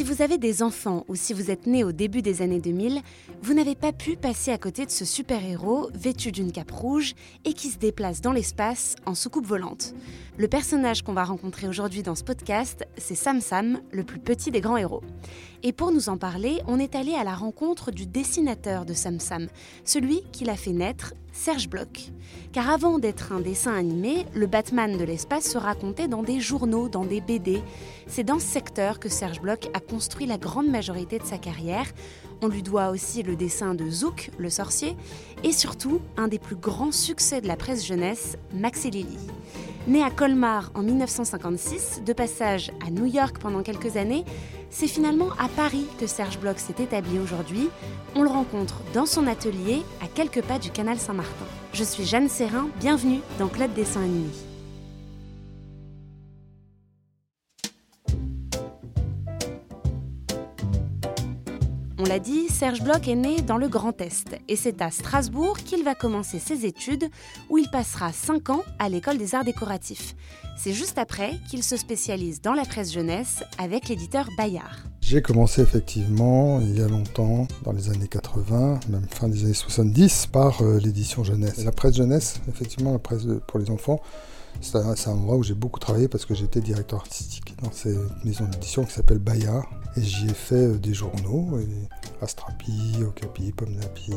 Si vous avez des enfants ou si vous êtes né au début des années 2000, vous n'avez pas pu passer à côté de ce super-héros vêtu d'une cape rouge et qui se déplace dans l'espace en soucoupe volante. Le personnage qu'on va rencontrer aujourd'hui dans ce podcast, c'est Sam Sam, le plus petit des grands héros. Et pour nous en parler, on est allé à la rencontre du dessinateur de Sam Sam, celui qui l'a fait naître, Serge Bloch. Car avant d'être un dessin animé, le Batman de l'espace se racontait dans des journaux, dans des BD. C'est dans ce secteur que Serge Bloch a construit la grande majorité de sa carrière. On lui doit aussi le dessin de Zouk, le sorcier, et surtout un des plus grands succès de la presse jeunesse, Max et Lily. Né à Colmar en 1956, de passage à New York pendant quelques années, c'est finalement à Paris que Serge Bloch s'est établi aujourd'hui. On le rencontre dans son atelier à quelques pas du canal Saint-Martin. Je suis Jeanne Serrin, bienvenue dans Club Dessin Animé. Serge Bloch est né dans le Grand Est et c'est à Strasbourg qu'il va commencer ses études où il passera 5 ans à l'école des arts décoratifs. C'est juste après qu'il se spécialise dans la presse jeunesse avec l'éditeur Bayard. J'ai commencé effectivement il y a longtemps, dans les années 80, même fin des années 70, par euh, l'édition jeunesse. La presse jeunesse, effectivement, la presse pour les enfants, c'est un, endroit où j'ai beaucoup travaillé parce que j'étais directeur artistique dans cette maison d'édition qui s'appelle Bayard. Et j'y ai fait euh, des journaux, et Astrapi, Okapi, Pomnapi,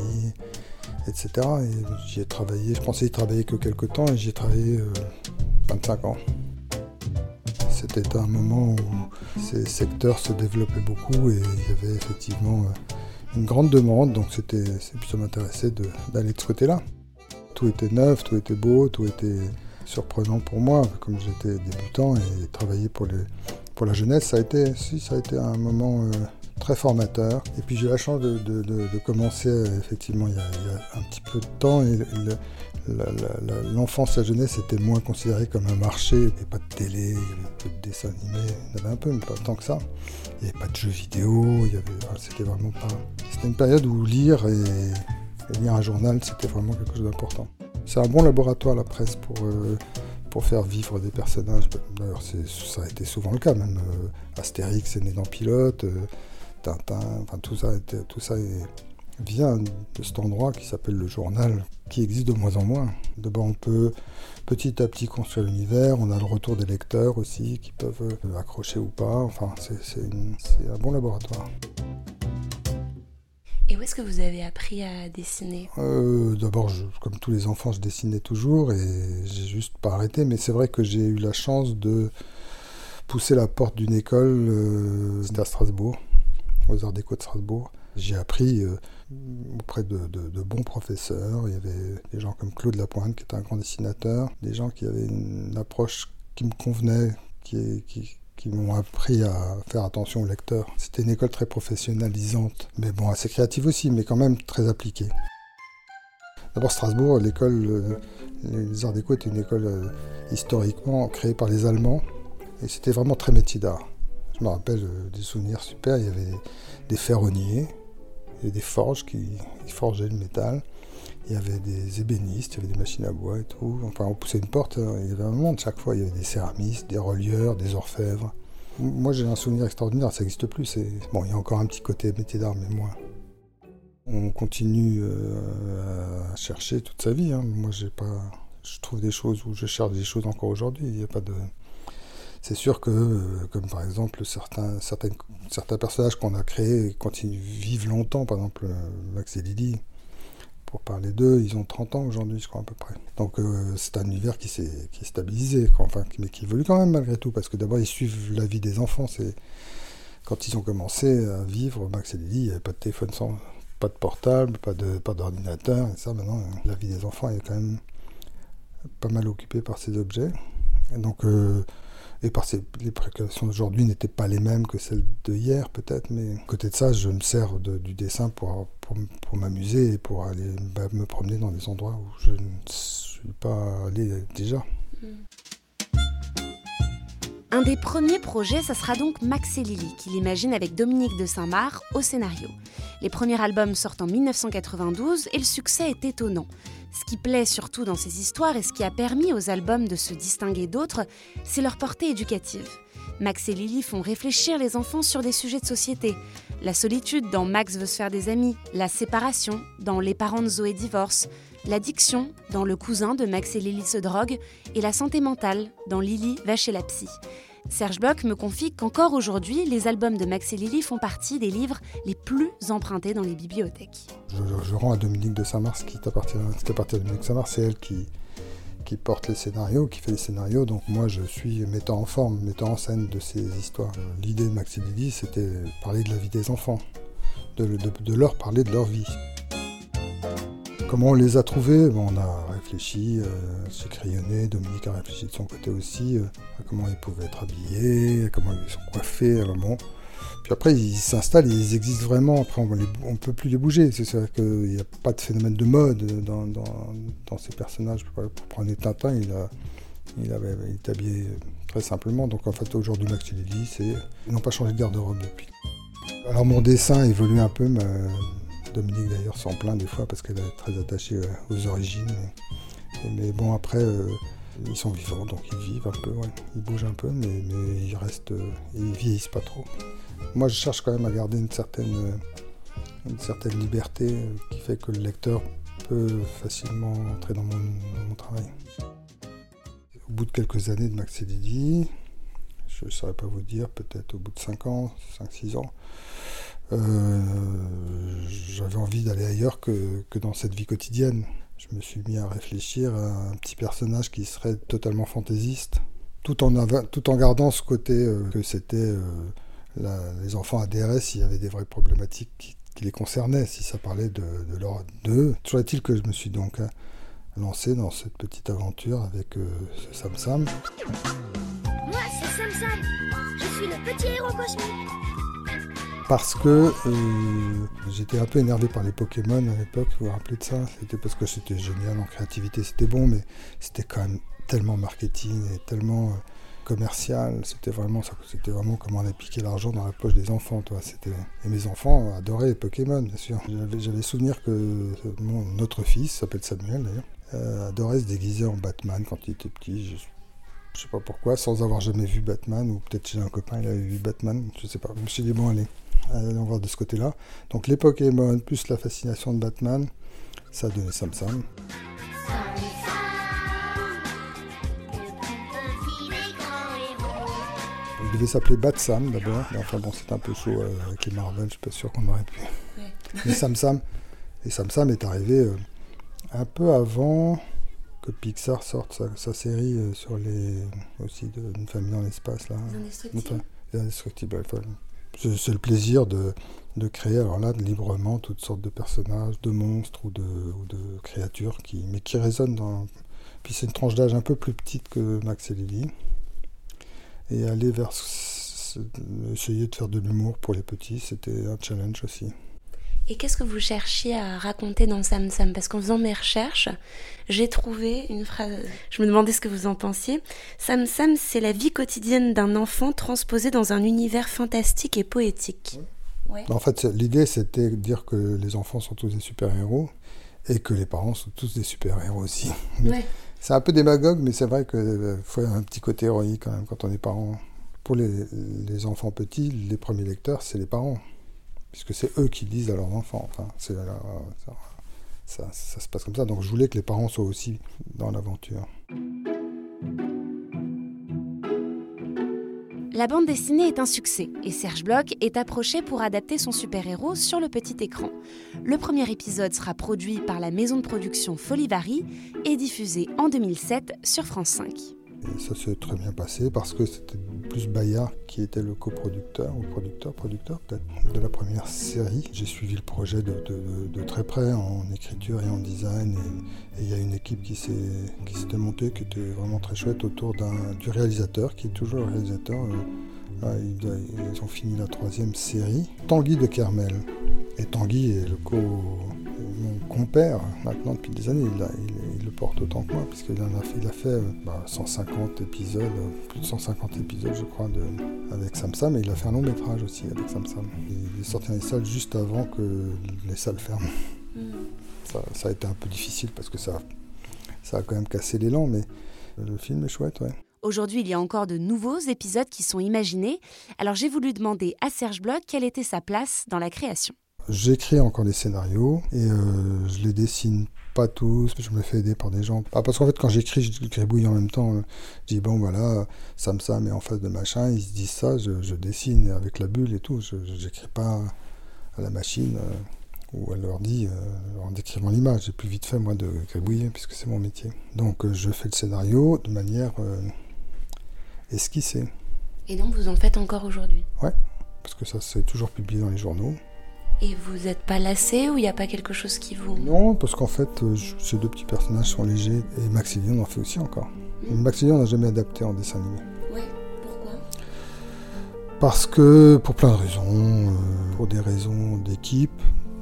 etc. Et j'y ai travaillé, je pensais y travailler que quelques temps et j'y ai travaillé 25 ans. C'était un moment où ces secteurs se développaient beaucoup et il y avait effectivement euh, une grande demande, donc c'était, ça m'intéressait d'aller de ce côté-là. Tout était neuf, tout était beau, tout était surprenant pour moi, comme j'étais débutant et travailler pour, pour la jeunesse, ça a été, un moment euh, très formateur. Et puis j'ai eu la chance de, commencer euh, effectivement il y, a, un petit peu de temps l'enfance, la, jeunesse était moins considérée comme un marché. Il n'y avait pas de télé, il y avait peu de dessins animés, il y avait un peu, mais pas tant que ça. Il n'y avait pas de jeux vidéo, avait, c'était vraiment pas. C'était une période où lire et lire un journal, c'était vraiment quelque chose d'important. C'est un bon laboratoire, la presse, pour, euh, pour faire vivre des personnages. D'ailleurs, ça a été souvent le cas, même euh, Astérix est né dans Pilote, euh, Tintin, enfin tout ça, tout ça vient de cet endroit qui s'appelle le journal, qui existe de moins en moins. D'abord, on peut petit à petit construire l'univers, on a le retour des lecteurs aussi, qui peuvent accrocher ou pas, enfin, c'est un bon laboratoire. Et où est-ce que vous avez appris à dessiner? Euh, D'abord, comme tous les enfants, je dessinais toujours et j'ai juste pas arrêté. Mais c'est vrai que j'ai eu la chance de pousser la porte d'une école, euh, c'était à Strasbourg, aux Arts Déco de Strasbourg. J'ai appris euh, auprès de, de, de, bons professeurs. Il y avait des gens comme Claude Lapointe, qui était un grand dessinateur, des gens qui avaient une approche qui me convenait, qui, qui, qui m'ont appris à faire attention aux lecteurs. C'était une école très professionnalisante, mais bon, assez créative aussi, mais quand même très appliquée. D'abord, Strasbourg, l'école, euh, les Arts Déco était une école euh, historiquement créée par les Allemands, et c'était vraiment très métier d'art. Je me rappelle euh, des souvenirs super, il y avait des ferronniers, et des forges qui forgeaient le métal. Il y avait des ébénistes, il y avait des machines à bois et tout. Enfin, on poussait une porte, hein, il y avait un monde chaque fois. Il y avait des céramistes, des relieurs, des orfèvres. Moi, j'ai un souvenir extraordinaire, ça n'existe plus. Bon, il y a encore un petit côté métier d'art, mais moins. On continue euh, à chercher toute sa vie. Hein. Moi, j'ai pas. Je trouve des choses où je cherche des choses encore aujourd'hui. Il n'y a pas de. C'est sûr que, euh, comme par exemple certains, certaines, certains personnages qu'on a créés continuent vivre longtemps, par exemple euh, Max et Lily, pour parler d'eux, ils ont 30 ans aujourd'hui, je crois, à peu près. Donc euh, c'est un univers qui s'est qui est stabilisé, enfin, mais qui évolue quand même malgré tout, parce que d'abord ils suivent la vie des enfants. Quand ils ont commencé à vivre, Max et Lily, il n'y avait pas de téléphone sans, pas de portable, pas de pas d'ordinateur, et ça maintenant, la vie des enfants est quand même pas mal occupé par ces objets. Et donc, euh, et par ces, les précautions d'aujourd'hui n'étaient pas les mêmes que celles de hier, peut-être, mais côté de ça, je me sers du dessin pour, pour, pour m'amuser et pour aller bah, me promener dans des endroits où je ne suis pas allé déjà. Mm. Un des premiers projets, ça sera donc Max et Lily, qu'il imagine avec Dominique de Saint-Marc au scénario. Les premiers albums sortent en 1992 et le succès est étonnant. Ce qui plaît surtout dans ces histoires et ce qui a permis aux albums de se distinguer d'autres, c'est leur portée éducative. Max et Lily font réfléchir les enfants sur des sujets de société. La solitude dans Max veut se faire des amis, la séparation dans Les parents de Zoé divorcent, l'addiction dans Le cousin de Max et Lily se drogue et la santé mentale dans Lily va chez la psy. Serge Bloch me confie qu'encore aujourd'hui, les albums de Max et Lily font partie des livres les plus empruntés dans les bibliothèques. Je, rends à Dominique de Saint-Mars, qui appartient, à Dominique de Saint-Mars, c'est elle qui, qui porte les scénarios, qui fait les scénarios. Donc moi, je suis mettant en forme, mettant en scène de ces histoires. L'idée de Max et Lily, c'était parler de la vie des enfants, de leur parler de leur vie. Comment on les a trouvés On a réfléchi, euh, crayonné, Dominique a réfléchi de son côté aussi, euh, à comment ils pouvaient être habillés, à comment ils sont coiffés à un moment. Puis après, ils s'installent, ils existent vraiment. Après, on ne peut plus les bouger. C'est vrai qu'il n'y a pas de phénomène de mode dans, ces personnages. Pour prendre Tintin, il, a, il, avait, il habillé très simplement. Donc en fait, aujourd'hui, Max Lily, ils n'ont pas changé de garde-robe depuis. Alors mon dessin évolue un peu, mais Dominique d'ailleurs s'en plaint des fois parce qu'elle est très attachée euh, aux origines. Mais, bon, après, euh, ils sont vivants, donc ils vivent un peu, ils bougent un peu, mais, ils restent, euh, ils vieillissent pas trop. Moi, je cherche quand même à garder une certaine, une certaine liberté qui fait que le lecteur peut facilement entrer dans mon, travail. Au bout de quelques années de Max et Didi, je ne saurais pas vous dire, peut-être au bout de 5 ans, 5-6 ans, j'avais envie d'aller ailleurs que, dans cette vie quotidienne. Je me suis mis à réfléchir à un petit personnage qui serait totalement fantaisiste, tout en, tout en gardant ce côté euh, que c'était euh, les enfants à DRS, il y avait des vraies problématiques qui, les concernaient, si ça parlait de, de leur d'eux. Toujours est-il que je me suis donc lancé dans cette petite aventure avec ce Sam Sam. Moi, c'est Sam Sam. Je suis le petit héros cosmique parce que euh, j'étais un peu énervé par les Pokémon à l'époque, vous vous rappelez de ça? C'était parce que c'était génial en créativité, c'était bon, mais c'était quand même tellement marketing et tellement euh, commercial. C'était vraiment c'était vraiment comment on a piqué l'argent dans la poche des enfants, toi. C'était et mes enfants adoraient les Pokémon, bien sûr. J'avais souvenir que mon, notre fils, s'appelle Samuel d'ailleurs, euh, adorait se déguiser en Batman quand il était petit. Je, je sais pas pourquoi, sans avoir jamais vu Batman, ou peut-être chez un copain il avait vu Batman, je sais pas. Je me suis dit bon allez, on va de ce côté-là. Donc les Pokémon plus la fascination de Batman, ça a donné Sam Sam. Il devait s'appeler Bat Sam d'abord, mais enfin bon, c'est un peu chaud euh, avec les Marvel, je suis pas sûr qu'on aurait pu. Mais Sam Sam, et Sam Sam est arrivé euh, un peu avant que Pixar sorte sa, série euh, sur les aussi d'une famille dans l'espace là. Les Indestructibles. C'est le plaisir de, créer, alors là, librement, toutes sortes de personnages, de monstres ou de, créatures, qui, mais qui résonnent dans... Puis c'est une tranche d'âge un peu plus petite que Max et Lily. Et aller vers... essayer de faire de l'humour pour les petits, c'était un challenge aussi. Et qu'est-ce que vous cherchiez à raconter dans Sam Sam? Parce qu'en faisant mes recherches, j'ai trouvé une phrase. Je me demandais ce que vous en pensiez. Sam Sam, c'est la vie quotidienne d'un enfant transposée dans un univers fantastique et poétique. En fait, l'idée, c'était de dire que les enfants sont tous des super-héros et que les parents sont tous des super-héros aussi. C'est un peu démagogue, mais c'est vrai qu'il euh, faut un petit côté héroïque quand même quand on est parent. Pour les, les enfants petits, les premiers lecteurs, c'est les parents puisque c'est eux qui disent à leurs enfants. Enfin, ça, ça, se passe comme ça. Donc je voulais que les parents soient aussi dans l'aventure. La bande dessinée est un succès et Serge Bloch est approché pour adapter son super-héros sur le petit écran. Le premier épisode sera produit par la maison de production Folivari et diffusé en 2007 sur France 5. Et ça s'est très bien passé parce que c'était plus Bayard qui était le coproducteur, ou producteur, producteur peut-être, de la première série. J'ai suivi le projet de, très près en écriture et en design. Et il y a une équipe qui s'était montée qui était vraiment très chouette autour du réalisateur, qui est toujours le réalisateur. Euh, ils, ont fini la troisième série. Tanguy de Kermel. Et Tanguy est le co mon compère, maintenant depuis des années, il, le porte autant que moi, puisqu'il a fait, il a fait 150 bah, épisodes, plus de 150 épisodes, je crois, de, avec Samsam, et il a fait un long métrage aussi avec Samsam. Il est sorti dans les salles juste avant que les salles ferment. Mm. Ça, a été un peu difficile parce que ça, ça a quand même cassé l'élan, mais le film est chouette, ouais. Aujourd'hui, il y a encore de nouveaux épisodes qui sont imaginés. Alors j'ai voulu demander à Serge Bloch quelle était sa place dans la création. J'écris encore des scénarios et euh, je les dessine pas tous, je me fais aider par des gens. Ah, parce qu'en fait, quand j'écris, je gribouille en même temps. Je dis, bon, voilà, Sam Sam est en face de machin, ils se disent ça, je, dessine avec la bulle et tout. Je n'écris pas à la machine euh, ou à l'ordi euh, en décrivant l'image. J'ai plus vite fait, moi, de gribouiller, puisque c'est mon métier. Donc, je fais le scénario de manière esquissée. Et donc, vous en faites encore aujourd'hui? Ouais, parce que ça, c'est toujours publié dans les journaux. Et vous n'êtes pas lassé ou il n'y a pas quelque chose qui vous... Non, parce qu'en fait, euh, ces deux petits personnages sont légers et Maxilian en fait aussi encore. Mm. Maxilian n'a jamais adapté en dessin animé. Oui, pourquoi? Parce que, pour plein de raisons, euh, pour des raisons d'équipe,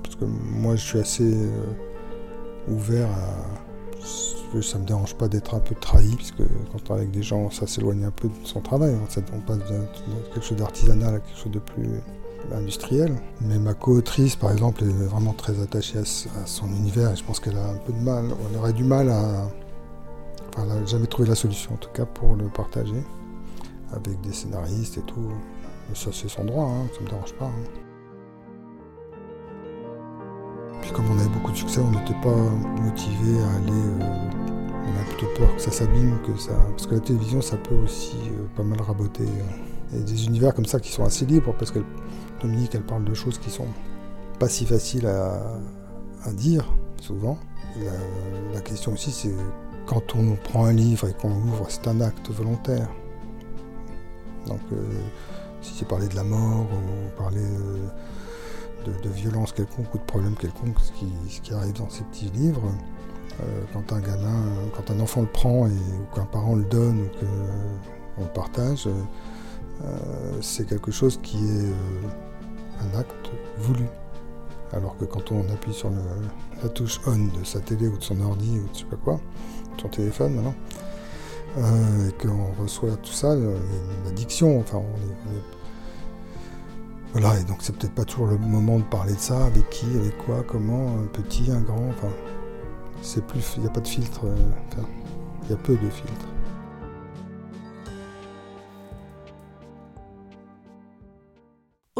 parce que moi je suis assez euh, ouvert à... Ça me dérange pas d'être un peu trahi, puisque quand on est avec des gens, ça s'éloigne un peu de son travail. On passe de quelque chose d'artisanal à quelque chose de plus industrielle. Mais ma co-autrice, par exemple, est vraiment très attachée à, son univers et je pense qu'elle a un peu de mal, elle aurait du mal à. Enfin, elle n'a jamais trouvé la solution, en tout cas, pour le partager avec des scénaristes et tout. Mais ça, c'est son droit, hein, ça ne me dérange pas. Hein. Puis, comme on avait beaucoup de succès, on n'était pas motivé à aller. Euh, on a plutôt peur que ça s'abîme, que ça. Parce que la télévision, ça peut aussi euh, pas mal raboter. Il des univers comme ça qui sont assez libres parce que Dominique, elle parle de choses qui sont pas si faciles à, dire, souvent. La, question aussi, c'est quand on prend un livre et qu'on l'ouvre, c'est un acte volontaire. Donc, euh, si c'est parler de la mort ou parler euh, de, violence quelconque ou de problème quelconque, ce qui, arrive dans ces petits livres, euh, quand un gamin, quand un enfant le prend et, ou qu'un parent le donne ou qu'on le partage, c'est quelque chose qui est un acte voulu. Alors que quand on appuie sur la touche on de sa télé ou de son ordi ou de je sais pas quoi, son téléphone euh, et qu'on reçoit tout ça, une addiction, enfin on est, Voilà, et donc c'est peut-être pas toujours le moment de parler de ça, avec qui, avec quoi, comment, un petit, un grand, enfin c'est plus. Il n'y a pas de filtre, euh, il y a peu de filtres.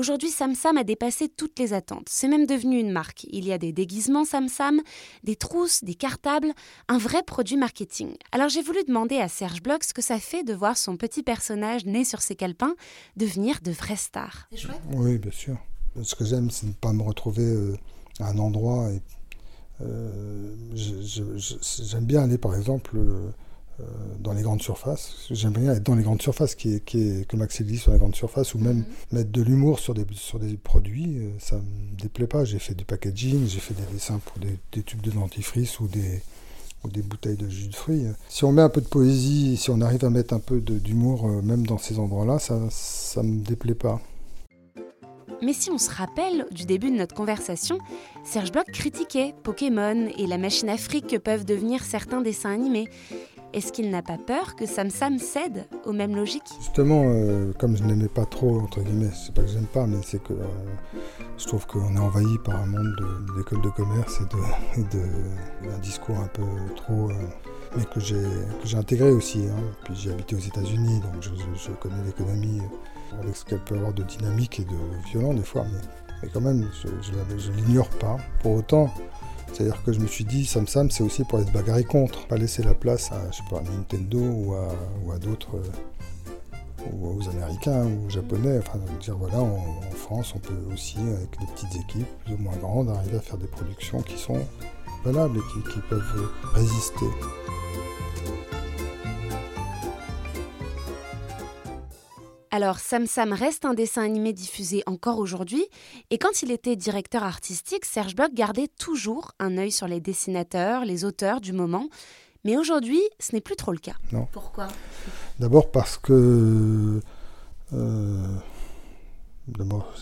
Aujourd'hui, Samsam a dépassé toutes les attentes. C'est même devenu une marque. Il y a des déguisements Samsam, des trousses, des cartables, un vrai produit marketing. Alors j'ai voulu demander à Serge Bloch ce que ça fait de voir son petit personnage né sur ses calepins devenir de vraies stars. C'est chouette Oui, bien sûr. Ce que j'aime, c'est ne pas me retrouver euh, à un endroit. Et, euh, j'aime bien aller, par exemple, euh, euh, dans les grandes surfaces. J'aime bien être dans les grandes surfaces, qui est, qui est, que Max dit sur les grandes surfaces, ou même mhm. mettre de l'humour sur des, sur des produits, euh, ça me déplaît pas. J'ai fait du packaging, j'ai fait des dessins pour des, tubes de dentifrice ou des, ou des bouteilles de jus de fruits. Si on met un peu de poésie, si on arrive à mettre un peu d'humour, euh, même dans ces endroits-là, ça ne me déplaît pas. Mais si on se rappelle du début de notre conversation, Serge Bloch critiquait Pokémon et la machine afrique que peuvent devenir certains dessins animés. Est-ce qu'il n'a pas peur que Sam Sam cède aux mêmes logiques? Justement, euh, comme je n'aimais pas trop, entre guillemets, c'est pas que j'aime pas, mais c'est que euh, je trouve qu'on est envahi par un monde d'écoles de, commerce et de, de, discours un peu trop. Euh, mais que j'ai intégré aussi. Hein. Puis j'ai habité aux États-Unis, donc je, connais l'économie avec ce qu'elle peut avoir de dynamique et de violent des fois, mais, mais quand même, je ne l'ignore pas. Pour autant, c'est-à-dire que je me suis dit, Sam Sam, c'est aussi pour aller se bagarrer contre, pas laisser la place à, sais pas, Nintendo ou à, d'autres, euh, ou aux Américains ou aux Japonais. Enfin, dire voilà, en, France, on peut aussi, avec des petites équipes plus ou moins grandes, arriver à faire des productions qui sont valables et qui peuvent résister. Alors Sam Sam reste un dessin animé diffusé encore aujourd'hui, et quand il était directeur artistique, Serge Bloch gardait toujours un œil sur les dessinateurs, les auteurs du moment. Mais aujourd'hui, ce n'est plus trop le cas. Non. Pourquoi? D'abord parce que. euh, D'abord,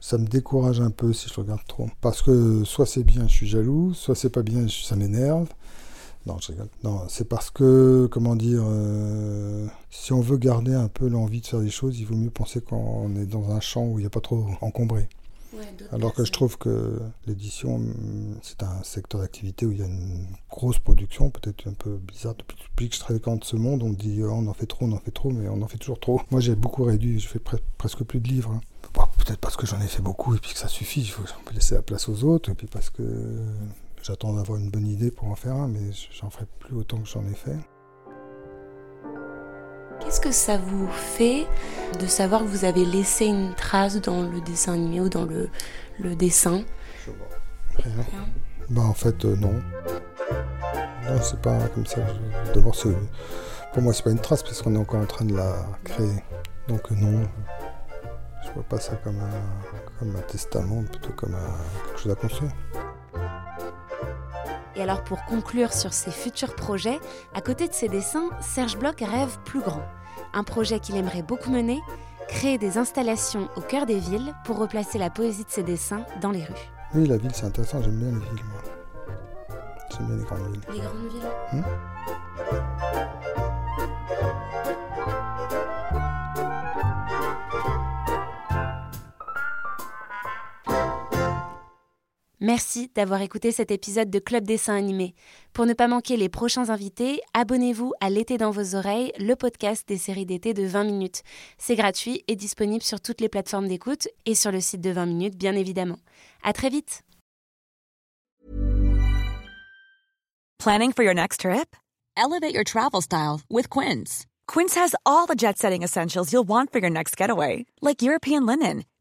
ça me décourage un peu si je regarde trop. Parce que soit c'est bien, je suis jaloux, soit c'est pas bien, ça m'énerve. Non, je rigole. Non, c'est parce que, comment dire, euh, si on veut garder un peu l'envie de faire des choses, il vaut mieux penser qu'on est dans un champ où il n'y a pas trop encombré. Alors que je trouve que l'édition, c'est un secteur d'activité où il y a une grosse production, peut-être un peu bizarre. Depuis, que je travaille dans ce monde, on me dit oh, on en fait trop, on en fait trop, mais on en fait toujours trop. Moi j'ai beaucoup réduit, je fais pre- presque plus de livres. hein. Bon, peut-être parce que j'en ai fait beaucoup et puis que ça suffit, il faut laisser la place aux autres, et puis parce que j'attends d'avoir une bonne idée pour en faire un, mais j'en ferai plus autant que j'en ai fait. Qu'est-ce que ça vous fait de savoir que vous avez laissé une trace dans le dessin animé ou dans le, le dessin? Rien. Bah en fait euh, non. Non, c'est pas comme ça. Je- D'abord, pour moi, c'est pas une trace parce qu'on est encore en train de la créer. Donc euh, non, je vois pas ça comme un, comme un testament, plutôt comme un- quelque chose à construire. Et alors pour conclure sur ses futurs projets, à côté de ses dessins, Serge Bloch rêve plus grand. Un projet qu'il aimerait beaucoup mener, créer des installations au cœur des villes pour replacer la poésie de ses dessins dans les rues. Oui, la ville, c'est intéressant. J'aime bien les villes, moi. J'aime bien les grandes villes. Les grandes villes Hmm? Merci d'avoir écouté cet épisode de Club Dessin Animé. Pour ne pas manquer les prochains invités, abonnez-vous à L'été dans vos oreilles, le podcast des séries d'été de 20 minutes. C'est gratuit et disponible sur toutes les plateformes d'écoute et sur le site de 20 minutes, bien évidemment. À très vite! Planning for your next trip? Elevate your travel style with Quince. Quince has all the jet setting essentials you'll want for your next getaway, like European linen,